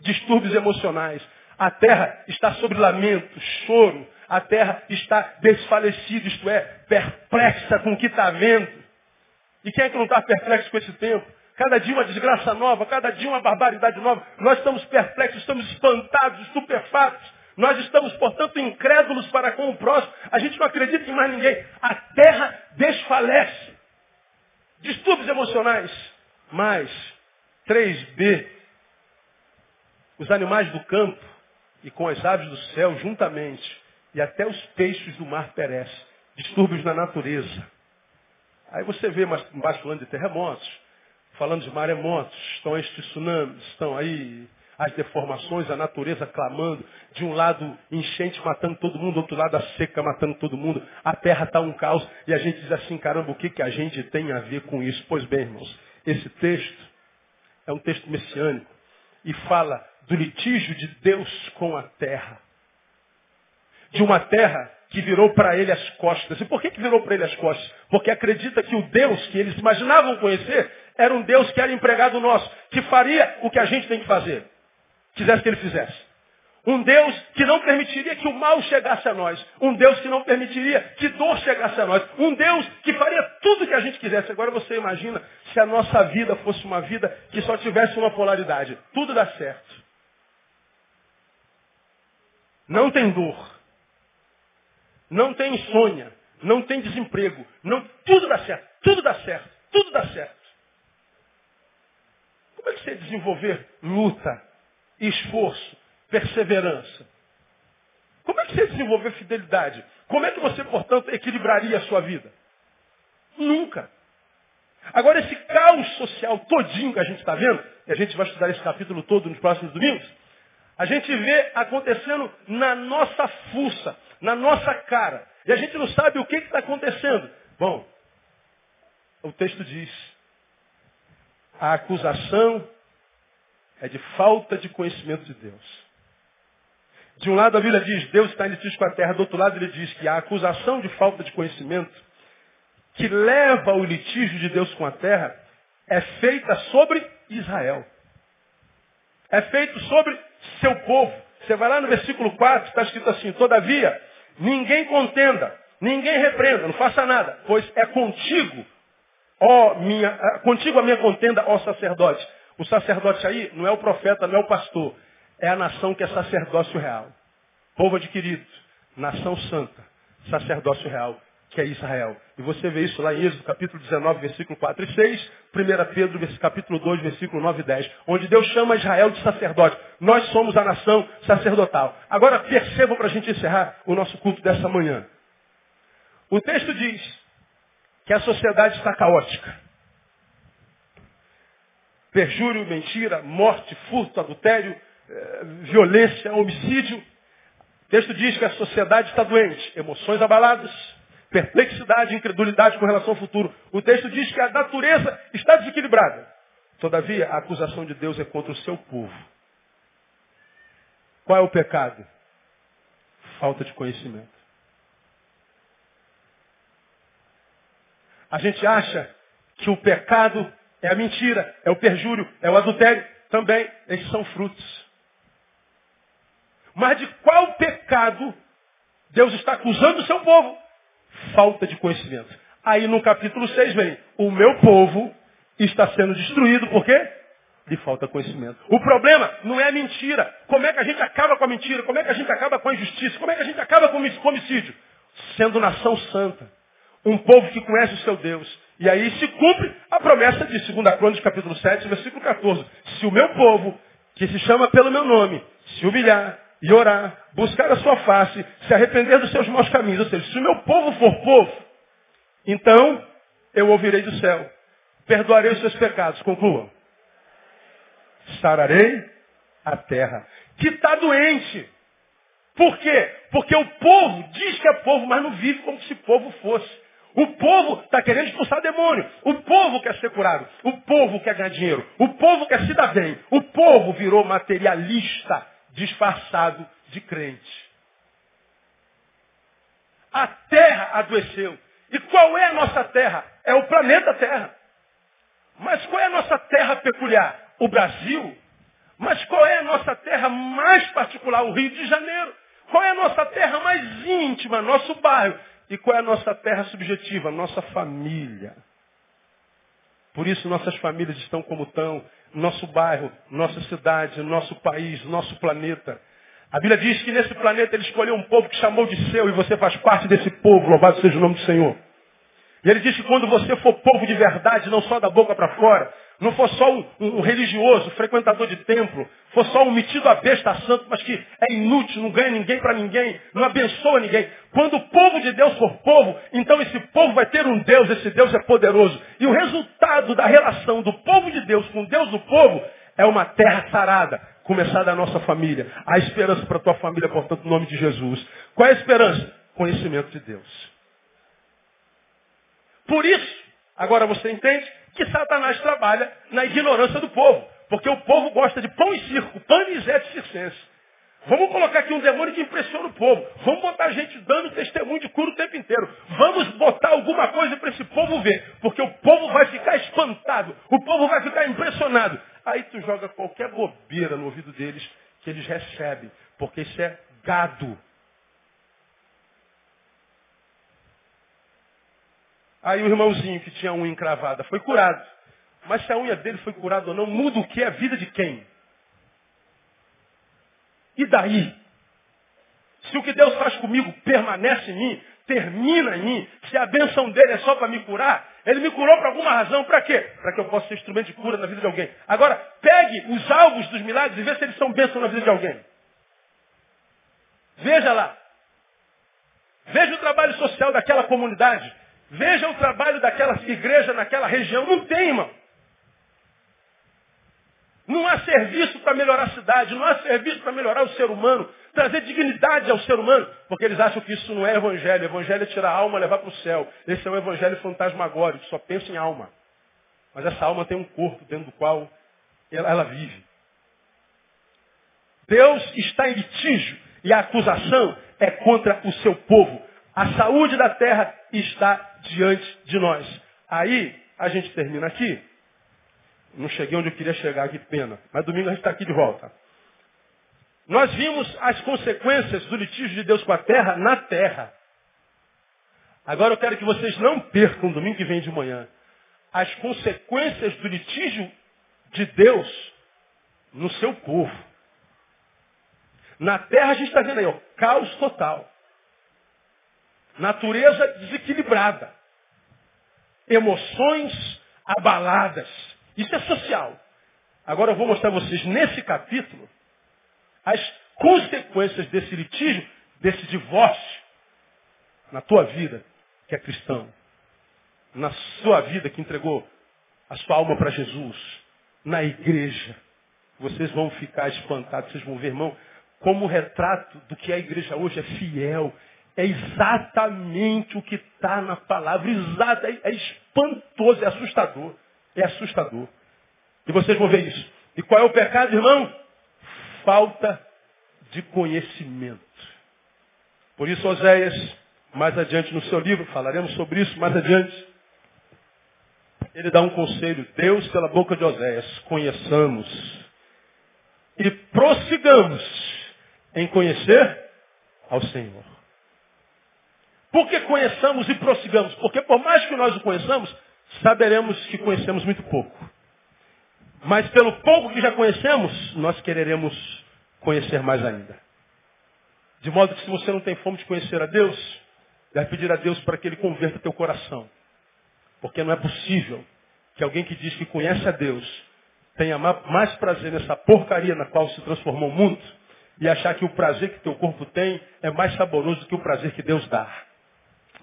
distúrbios emocionais. A terra está sob lamento, choro. A terra está desfalecida, isto é, perplexa com o que está vendo. E quem é que não está perplexo com esse tempo? Cada dia uma desgraça nova, cada dia uma barbaridade nova. Nós estamos perplexos, estamos espantados, estupefatos. Nós estamos, portanto, incrédulos para com o próximo. A gente não acredita em mais ninguém. A terra desfalece. Distúrbios emocionais. Mais 3B os animais do campo e com as aves do céu juntamente, e até os peixes do mar perecem. Distúrbios na natureza. Aí você vê mais embaixo falando de terremotos, falando de maremotos, estão estes tsunamis, estão aí as deformações, a natureza clamando, de um lado enchente matando todo mundo, do outro lado a seca matando todo mundo, a terra está um caos, e a gente diz assim, caramba, o que, que a gente tem a ver com isso? Pois bem, irmãos, esse texto é um texto messiânico e fala do litígio de Deus com a terra. De uma terra que virou para ele as costas. E por que, que virou para ele as costas? Porque acredita que o Deus que eles imaginavam conhecer era um Deus que era empregado nosso, que faria o que a gente tem que fazer. Quisesse que ele fizesse. Um Deus que não permitiria que o mal chegasse a nós. Um Deus que não permitiria que dor chegasse a nós. Um Deus que faria tudo o que a gente quisesse. Agora você imagina se a nossa vida fosse uma vida que só tivesse uma polaridade. Tudo dá certo. Não tem dor. Não tem insônia. Não tem desemprego. Não, tudo dá certo. Tudo dá certo. Tudo dá certo. Como é que você desenvolver luta, esforço, perseverança? Como é que você desenvolver fidelidade? Como é que você, portanto, equilibraria a sua vida? Nunca. Agora, esse caos social todinho que a gente está vendo, e a gente vai estudar esse capítulo todo nos próximos domingos, a gente vê acontecendo na nossa fuça, na nossa cara. E a gente não sabe o que está acontecendo. Bom, o texto diz, a acusação é de falta de conhecimento de Deus. De um lado a Bíblia diz, Deus está em litígio com a terra. Do outro lado ele diz que a acusação de falta de conhecimento que leva o litígio de Deus com a terra é feita sobre Israel. É feito sobre seu povo. Você vai lá no versículo 4, está escrito assim, todavia, ninguém contenda, ninguém repreenda, não faça nada, pois é contigo, ó minha, contigo a minha contenda, ó sacerdote. O sacerdote aí não é o profeta, não é o pastor. É a nação que é sacerdócio real. Povo adquirido, nação santa, sacerdócio real, que é Israel. E você vê isso lá em Êxodo capítulo 19, versículo 4 e 6, 1 Pedro capítulo 2, versículo 9 e 10, onde Deus chama Israel de sacerdote. Nós somos a nação sacerdotal. Agora percebam para a gente encerrar o nosso culto dessa manhã. O texto diz que a sociedade está caótica perjúrio, mentira, morte, furto, adultério, eh, violência, homicídio. O texto diz que a sociedade está doente, emoções abaladas, perplexidade, incredulidade com relação ao futuro. O texto diz que a natureza está desequilibrada. Todavia, a acusação de Deus é contra o seu povo. Qual é o pecado? Falta de conhecimento. A gente acha que o pecado é a mentira, é o perjúrio, é o adultério. Também, esses são frutos. Mas de qual pecado Deus está acusando o seu povo? Falta de conhecimento. Aí no capítulo 6 vem, o meu povo está sendo destruído, por quê? De falta de conhecimento. O problema não é a mentira. Como é que a gente acaba com a mentira? Como é que a gente acaba com a injustiça? Como é que a gente acaba com o homicídio? Sendo nação santa. Um povo que conhece o seu Deus. E aí se cumpre a promessa de 2 Crônicas, capítulo 7, versículo 14. Se o meu povo, que se chama pelo meu nome, se humilhar e orar, buscar a sua face, se arrepender dos seus maus caminhos, ou seja, se o meu povo for povo, então eu ouvirei do céu, perdoarei os seus pecados. Concluam. Sararei a terra, que está doente. Por quê? Porque o povo diz que é povo, mas não vive como se povo fosse. O povo está querendo expulsar demônio. O povo quer ser curado. O povo quer ganhar dinheiro. O povo quer se dar bem. O povo virou materialista disfarçado de crente. A terra adoeceu. E qual é a nossa terra? É o planeta Terra. Mas qual é a nossa terra peculiar? O Brasil. Mas qual é a nossa terra mais particular? O Rio de Janeiro. Qual é a nossa terra mais íntima? Nosso bairro. E qual é a nossa terra subjetiva? Nossa família. Por isso nossas famílias estão como estão, nosso bairro, nossa cidade, nosso país, nosso planeta. A Bíblia diz que nesse planeta ele escolheu um povo que chamou de seu e você faz parte desse povo, louvado seja o nome do Senhor. E ele diz que quando você for povo de verdade, não só da boca para fora, não for só um, um, religioso, frequentador de templo, for só um metido a besta santo, mas que é inútil, não ganha ninguém para ninguém, não abençoa ninguém. Quando o povo de Deus for povo, então esse povo vai ter um Deus, esse Deus é poderoso. E o resultado da relação do povo de Deus com Deus do povo é uma terra sarada, começar da nossa família. Há esperança para a tua família, portanto, no nome de Jesus. Qual é a esperança? Conhecimento de Deus. Por isso, agora você entende que Satanás trabalha na ignorância do povo. Porque o povo gosta de pão e circo, panisete circense. Vamos colocar aqui um demônio que impressiona o povo. Vamos botar gente dando testemunho de cura o tempo inteiro. Vamos botar alguma coisa para esse povo ver. Porque o povo vai ficar espantado. O povo vai ficar impressionado. Aí tu joga qualquer bobeira no ouvido deles que eles recebem. Porque isso é gado. Aí o irmãozinho que tinha a unha encravada foi curado. Mas se a unha dele foi curada ou não, muda o que? A vida de quem? E daí? Se o que Deus faz comigo permanece em mim, termina em mim, se a benção dele é só para me curar, ele me curou por alguma razão, para quê? Para que eu possa ser instrumento de cura na vida de alguém. Agora, pegue os alvos dos milagres e veja se eles são bênção na vida de alguém. Veja lá. Veja o trabalho social daquela comunidade Veja o trabalho daquela igreja naquela região. Não tem, irmão. Não há serviço para melhorar a cidade, não há serviço para melhorar o ser humano, trazer dignidade ao ser humano, porque eles acham que isso não é evangelho. Evangelho é tirar a alma e levar para o céu. Esse é um evangelho fantasmagórico, só pensa em alma. Mas essa alma tem um corpo dentro do qual ela, ela vive. Deus está em litígio e a acusação é contra o seu povo. A saúde da terra está diante de nós. Aí, a gente termina aqui. Não cheguei onde eu queria chegar, que pena. Mas domingo a gente está aqui de volta. Nós vimos as consequências do litígio de Deus com a terra na terra. Agora eu quero que vocês não percam domingo que vem de manhã as consequências do litígio de Deus no seu povo. Na terra a gente está vendo aí, ó, caos total. Natureza desequilibrada. Emoções abaladas. Isso é social. Agora eu vou mostrar a vocês nesse capítulo as consequências desse litígio, desse divórcio na tua vida, que é cristão. Na sua vida que entregou a sua alma para Jesus. Na igreja. Vocês vão ficar espantados, vocês vão ver, irmão, como retrato do que a igreja hoje é fiel. É exatamente o que está na palavra. Exato, é, é espantoso, é assustador. É assustador. E vocês vão ver isso. E qual é o pecado, irmão? Falta de conhecimento. Por isso, Oséias, mais adiante no seu livro, falaremos sobre isso mais adiante. Ele dá um conselho, Deus pela boca de Oséias, conheçamos e prossigamos em conhecer ao Senhor. Por que conheçamos e prossigamos? Porque por mais que nós o conheçamos, saberemos que conhecemos muito pouco. Mas pelo pouco que já conhecemos, nós quereremos conhecer mais ainda. De modo que se você não tem fome de conhecer a Deus, deve pedir a Deus para que Ele converta teu coração. Porque não é possível que alguém que diz que conhece a Deus tenha mais prazer nessa porcaria na qual se transformou o mundo e achar que o prazer que teu corpo tem é mais saboroso do que o prazer que Deus dá.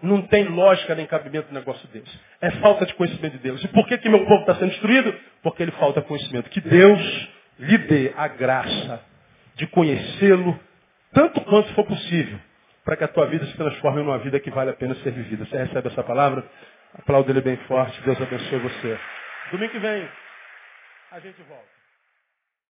Não tem lógica nem cabimento no negócio desse. É falta de conhecimento de Deus. E por que, que meu povo está sendo destruído? Porque ele falta conhecimento. Que Deus lhe dê a graça de conhecê-lo tanto quanto for possível, para que a tua vida se transforme numa vida que vale a pena ser vivida. Você recebe essa palavra? Aplauda ele bem forte. Deus abençoe você. Domingo que vem, a gente volta.